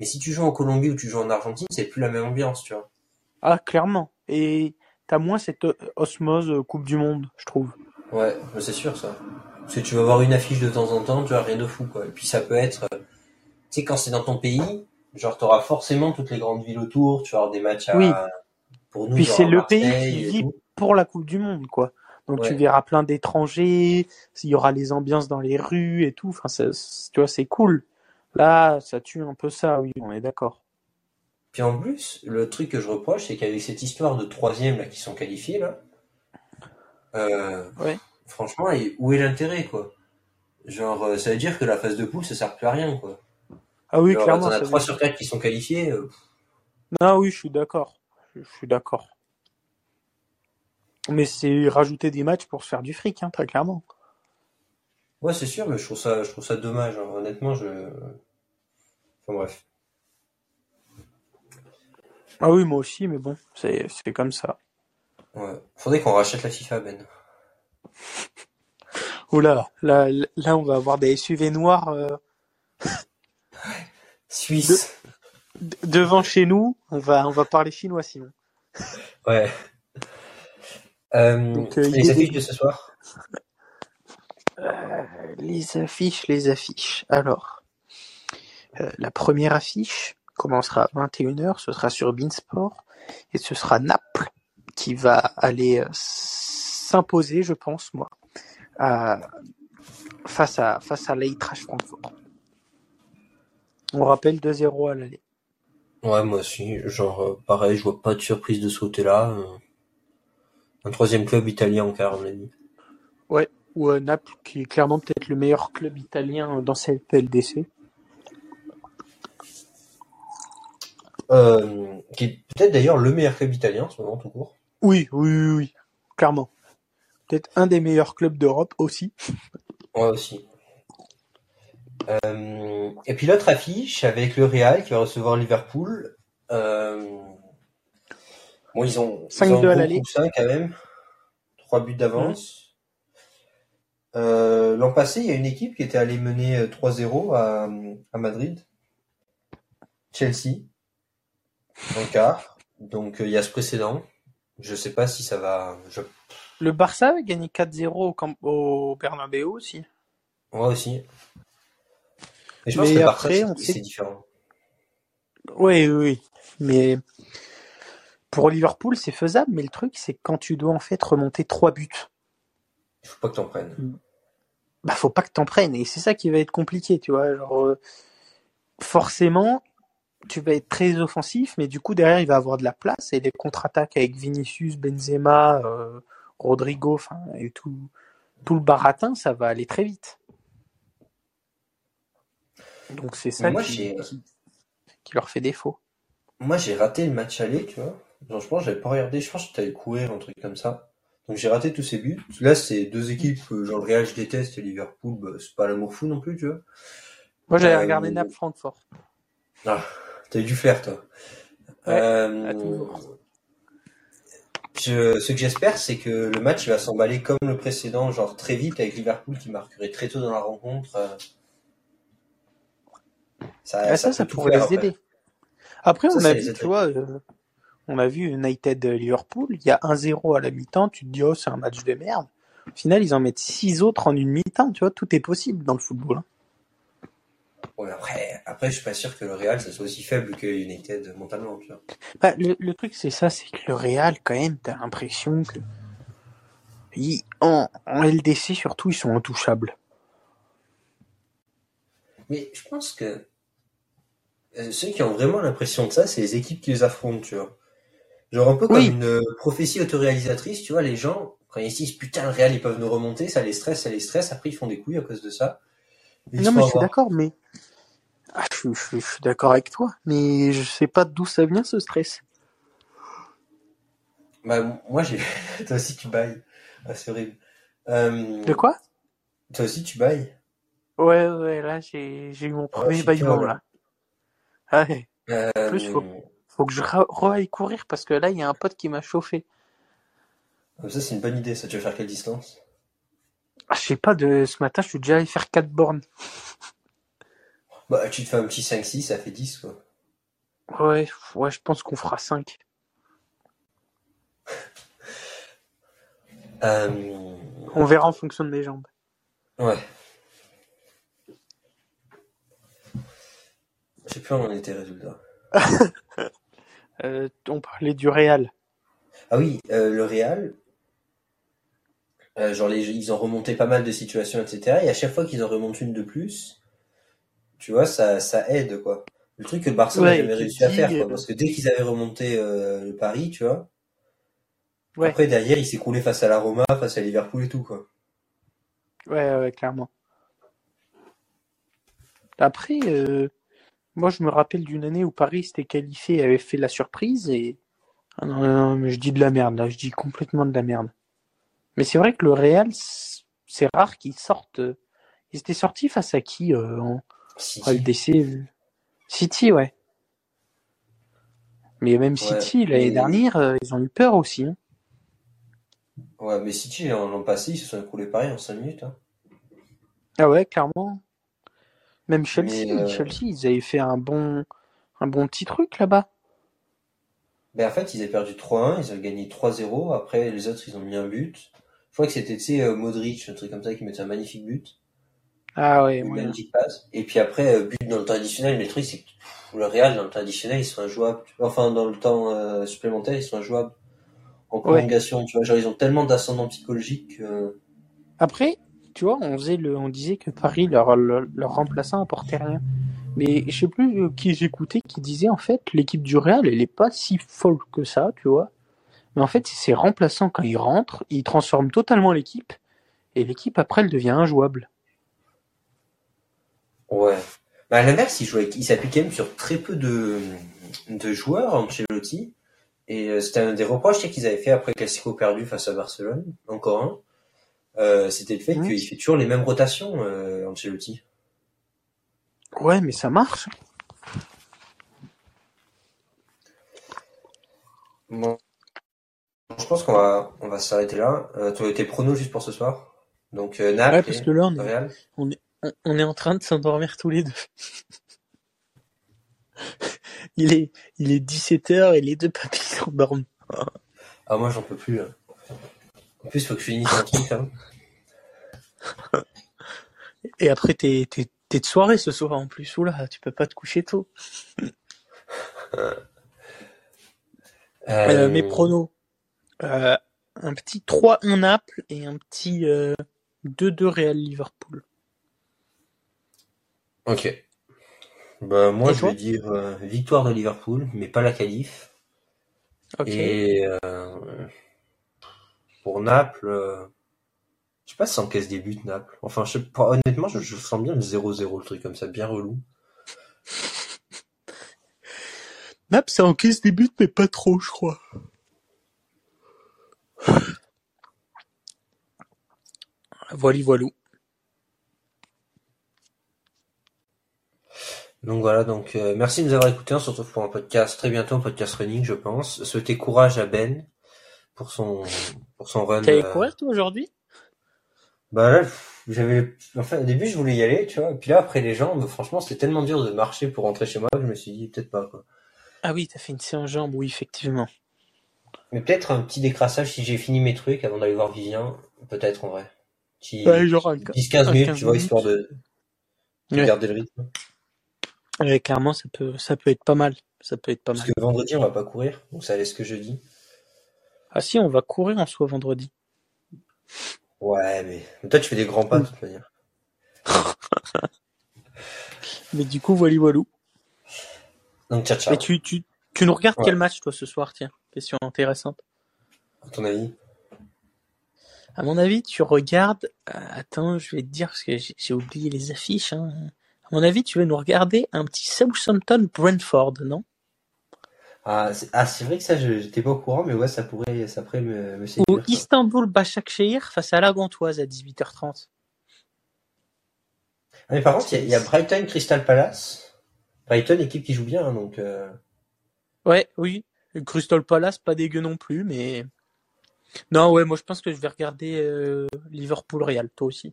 Mais si tu joues en Colombie ou tu joues en Argentine, c'est plus la même ambiance, tu vois.
Ah, clairement. Et t'as moins cette euh, osmose euh, Coupe du Monde, je trouve.
Ouais, mais c'est sûr, ça. Parce que tu vas voir une affiche de temps en temps, tu vois, rien de fou, quoi. Et puis ça peut être... euh, Tu sais, quand c'est dans ton pays, genre, t'auras forcément toutes les grandes villes autour, tu vas avoir des matchs à...
Oui.
Pour nous,
Puis c'est le pays qui
et
vit. Pour la Coupe du Monde, quoi. Donc tu verras plein d'étrangers, il y aura les ambiances dans les rues et tout. Enfin, ça- tu vois, c'est cool. Là, ça tue un peu ça, oui, on est d'accord.
Puis en plus, le truc que je reproche, c'est qu'avec cette histoire de troisième là qui sont qualifiés là, euh,
Ouais.
franchement, et où est l'intérêt quoi? Genre, euh, ça veut dire que la phase de poule, ça sert plus à rien quoi.
Ah oui,
Genre,
clairement.
as
ça
trois sur quatre qui sont qualifiés. euh,
Non, oui, je suis d'accord. Je suis d'accord. Mais c'est rajouter des matchs pour se faire du fric, hein, très clairement.
Ouais, c'est sûr, mais je trouve ça, je trouve ça dommage. hein. Honnêtement, je. Enfin bref.
Ah oui, moi aussi, mais bon, c'est c'est comme ça.
Ouais. Faudrait qu'on rachète la FIFA, Ben. [LAUGHS]
Oh là, là, là, on va avoir des SUV noirs euh, [LAUGHS]
Suisse.
devant chez nous. On va, on va parler chinois sinon.
Ouais. Euh,
Donc, euh,
les affiches de ce soir.
Euh, les affiches, les affiches. Alors, la première affiche commencera à 21h, ce sera sur Beansport, et ce sera Naples qui va aller s'imposer, je pense, moi, à- face à face à l'Eintracht Francfort. On rappelle 2-0 à l'aller.
Ouais, moi aussi. Genre, pareil, je vois pas de surprise de ce côté-là. Un troisième club italien en quart, on l'a dit.
Ouais, ou euh, Naples qui est clairement peut-être le meilleur club italien dans cette PLDC.
Euh, qui est peut-être d'ailleurs le meilleur club italien en ce moment, tout court.
Oui, oui, oui, oui, clairement. Peut-être un des meilleurs clubs d'Europe aussi.
Ouais, aussi. Euh, et puis l'autre affiche avec le Real qui va recevoir Liverpool. Euh, bon, ils ont, ils
5-2
ont un
à
gros
l'aller.
coussin quand même. Trois buts d'avance. Euh, L'an passé, il y a une équipe qui était allée mener euh, 3-0 à, à Madrid. Chelsea. En quart. Donc euh, il y a ce précédent. Je sais pas si ça va. Je...
Le Barça a gagné 4-0 au, Camp- au Bernabeu aussi.
Moi aussi. Et je pense
Mais
que le
après,
c'est différent.
Oui, oui, oui. Mais pour Liverpool, c'est faisable. Mais le truc, c'est que quand tu dois en fait remonter trois buts,
Il faut pas que t'en prennes.
bah faut pas que t'en prennes. Et c'est ça qui va être compliqué, tu vois. Genre, euh, forcément, tu vas être très offensif, mais du coup derrière il va avoir de la place et des contre-attaques avec Vinicius, Benzema, euh, Rodrigo, enfin et tout, tout le baratin, ça va aller très vite. Donc c'est ça qui, qui leur fait défaut.
Moi, j'ai raté le match aller, tu vois. Genre, je pense que j'avais pas regardé. Je pense que t'allais courir, un truc comme ça. Donc, j'ai raté tous ces buts. Là, c'est deux équipes que, genre, le Real, je déteste et Liverpool, bah, c'est pas l'amour fou non plus, tu vois.
Moi j'avais
Euh,
regardé Naples Francfort.
Ah, t'as eu du flair, toi.
Ouais,
Euh, je, ce que j'espère, c'est que le match va s'emballer comme le précédent, genre très vite avec Liverpool qui marquerait très tôt dans la rencontre. euh. Ça,
Ah, ça, ça pourrait les
après.
aider. Après, on
ça
a vu, tu vois, euh, on a vu United Liverpool, il y a 1-0 à la mi-temps, tu te dis, oh, c'est un match de merde. Au final, ils en mettent 6 autres en une mi-temps, tu vois, tout est possible dans le football. hein.
Ouais, après, après, je suis pas sûr que le Real ça soit aussi faible que United mentalement. Tu vois.
Bah, le, le truc, c'est ça, c'est que le Real, quand même, t'as l'impression que. ils- en, en LDC, surtout, ils sont intouchables.
Mais je pense que euh, ceux qui ont vraiment l'impression de ça, c'est les équipes qui les affrontent, tu vois. Genre un peu comme
Oui.
une euh, prophétie autoréalisatrice, tu vois, les gens, quand ils se disent putain, le Real, ils peuvent nous remonter, ça les stresse, ça les stresse, après ils font des couilles à cause de ça.
Non, mais je suis d'accord, mais. Ah, je, suis- je, suis- je suis d'accord avec toi, mais je sais pas d'où ça vient ce stress.
Bah, moi, j'ai. [LAUGHS] toi aussi, tu bailles. Ah, c'est horrible. Euh,
De quoi?
Toi aussi, tu bailles.
Ouais, ouais, là, j'ai j'ai eu mon
Ah,
premier
toi,
là. Ah ouais.
Euh,
plus, faut- Faut que je re- re-aille courir parce que là, il y a un pote qui m'a chauffé.
Comme ça, c'est une bonne idée. Ça, tu veux faire quelle distance?
Ah, je sais pas, de ce matin, je suis déjà allé faire 4 bornes. [LAUGHS]
Bah, tu te fais un petit 5-6, ça fait 10, quoi.
Ouais, ouais, je pense qu'on fera 5. [LAUGHS]
Euh,
On verra en fonction de mes jambes.
ouais. Je sais plus où on en était, résultat. [LAUGHS]
Euh, on parlait du Real.
Ah oui, euh, le Real, euh, genre les, ils ont remonté pas mal de situations, etc. Et à chaque fois qu'ils en remontent une de plus, tu vois, ça, ça aide, quoi. Le truc que le Barça
Ouais,
jamais
tu
réussi à faire, quoi.
euh,
Parce que dès qu'ils avaient remonté le Paris, tu vois,
Ouais.
après derrière, il s'est coulé face à la Roma, face à Liverpool et tout, quoi.
Ouais, ouais, clairement. Après, euh, moi, je me rappelle d'une année où Paris s'était qualifié et avait fait la surprise et. Ah non, non, non, mais je dis de la merde, là, je dis complètement de la merde. Mais c'est vrai que le Real, c'est rare qu'ils sortent. euh, Ils étaient sortis face à qui euh, en LDC euh, City, ouais. Mais même
Ouais,
City, l'année
mais-
dernière, euh, ils ont eu peur aussi. hein.
Ouais, mais City, l'an passé, ils se sont écoulés pareil en 5 minutes. Hein.
Ah ouais, clairement. Même Chelsea,
Mais, euh,
Chelsea, ils avaient fait un bon, un bon petit truc là-bas.
Ben, en fait, ils avaient perdu 3-1, ils ont gagné 3-0. Après, les autres, ils ont mis un but. Je crois que c'était, tu sais, euh, Modric, un truc comme ça, qui mettait un magnifique but.
Ah ouais,
Une magnifique passe. Et puis après, euh, but dans le temps additionnel. Mais le truc, c'est que le Real, dans le temps additionnel, ils sont injouables. Enfin, dans le temps supplémentaire, ils sont injouables. En prolongation, tu vois. Genre, ils ont tellement d'ascendant psychologique que...
Après, tu vois, on disait que Paris leur, leur, remplaçant apportait rien. Mais je sais plus euh, qui j'écoutais qui disait en fait l'équipe du Real elle est pas si folle que ça, tu vois. Mais en fait, c'est remplaçants quand ils rentrent, ils transforment totalement l'équipe et l'équipe après elle devient injouable.
Ouais. Bah, à l'inverse, il jouait, quand même sur très peu de, de joueurs, Ancelotti. Et euh, c'était un des reproches qu'ils avaient fait après le Classico perdu face à Barcelone, encore un. Euh, c'était le fait qu'il fait toujours les mêmes rotations, euh, Ancelotti.
Ouais, mais ça marche.
Bon. Je pense qu'on va, on va s'arrêter là. Euh, toi, tes pronos juste pour ce soir. Donc, euh, Naples
Ouais, parce
et
que là on est, on est, on- on est en train de s'endormir tous les deux. [LAUGHS] il est, il est 17h et les deux papis [LAUGHS] s'endorment.
Ah, moi, j'en peux plus. là. En plus, faut que je finisse un truc, hein.
Et après, t'es, t'es, t'es de soirée ce soir en plus. Oula, tu peux pas te coucher tôt.
Euh,
Euh, mes pronos. Euh, un petit 3-1 Naples et un petit euh, 2-2 Real Liverpool.
Ok. Bah, moi,
Et
je vais dire euh, victoire de Liverpool, mais pas la qualif.
Ok.
Et euh, pour Naples, euh, je sais pas si ça encaisse des buts, Naples. Enfin, je sais pas, honnêtement, je, je sens bien le 0-0, le truc comme ça, bien relou.
Naples, ça encaisse des buts, mais pas trop, je crois. Voilà, voilou.
Donc voilà, donc euh, merci de nous avoir écoutés. On se retrouve pour un podcast très bientôt, un podcast running, je pense. Souhaitez courage à Ben pour son pour son run.
T'allais courir toi aujourd'hui?
Bah là, j'avais, enfin au début je voulais y aller, tu vois. Et puis là après les jambes, franchement c'était tellement dur de marcher pour rentrer chez moi que je me suis dit peut-être pas quoi.
Ah oui, t'as fait une séance jambes, oui, effectivement.
Mais peut-être un petit décrassage si j'ai fini mes trucs avant d'aller voir Vivien, peut-être en vrai. Petit
Ouais, genre un-
10-15
un
minutes,
15
tu vois,
minutes.
histoire de, de
Ouais.
garder le rythme.
Ouais, clairement, ça peut, ça peut être pas mal. Ça peut être pas
Parce
mal.
que vendredi on va pas courir, donc ça laisse que jeudi.
Ah si, on va courir en soi vendredi.
Ouais, mais mais toi tu fais des grands pas de toute manière. [LAUGHS]
Mais du coup, voilà, walou.
Donc ciao ciao.
Et tu, tu, tu nous regardes
Ouais.
quel match toi ce soir, tiens Question intéressante.
À ton avis?
À mon avis, tu regardes. euh, attends, je vais te dire parce que j'ai j'ai oublié les affiches. Hein. À mon avis, tu vas nous regarder un petit Southampton Brentford, non?
Ah, c'est ah, c'est vrai que ça, je j'étais pas au courant, mais ouais, ça pourrait, ça pourrait me, me
Ou
séduire. quoi.
Istanbul Başakşehir face à la Gantoise à 18h30.
Ah, mais par contre, il y, a- il y a Brighton Crystal Palace. Brighton, équipe qui joue bien, hein, donc. euh,
Ouais, oui. Crystal Palace, pas dégueu non plus, mais. Non, ouais, moi je pense que je vais regarder euh, Liverpool Real, toi aussi.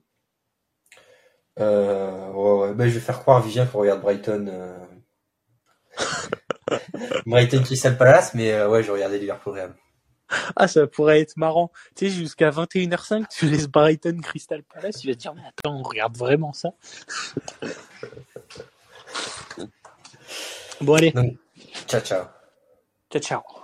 euh, ouais, ouais. Ben, je vais faire croire à Vivien qu'on regarde Brighton. [LAUGHS] [LAUGHS] Brighton Crystal Palace, mais euh, ouais, je regardais Liverpool Real.
Ah, ça pourrait être marrant. Tu sais, jusqu'à 21h05, tu laisses Brighton Crystal Palace, il va te dire, mais attends, on regarde vraiment ça. bon, allez,
Donc, ciao, ciao.
ciao, ciao.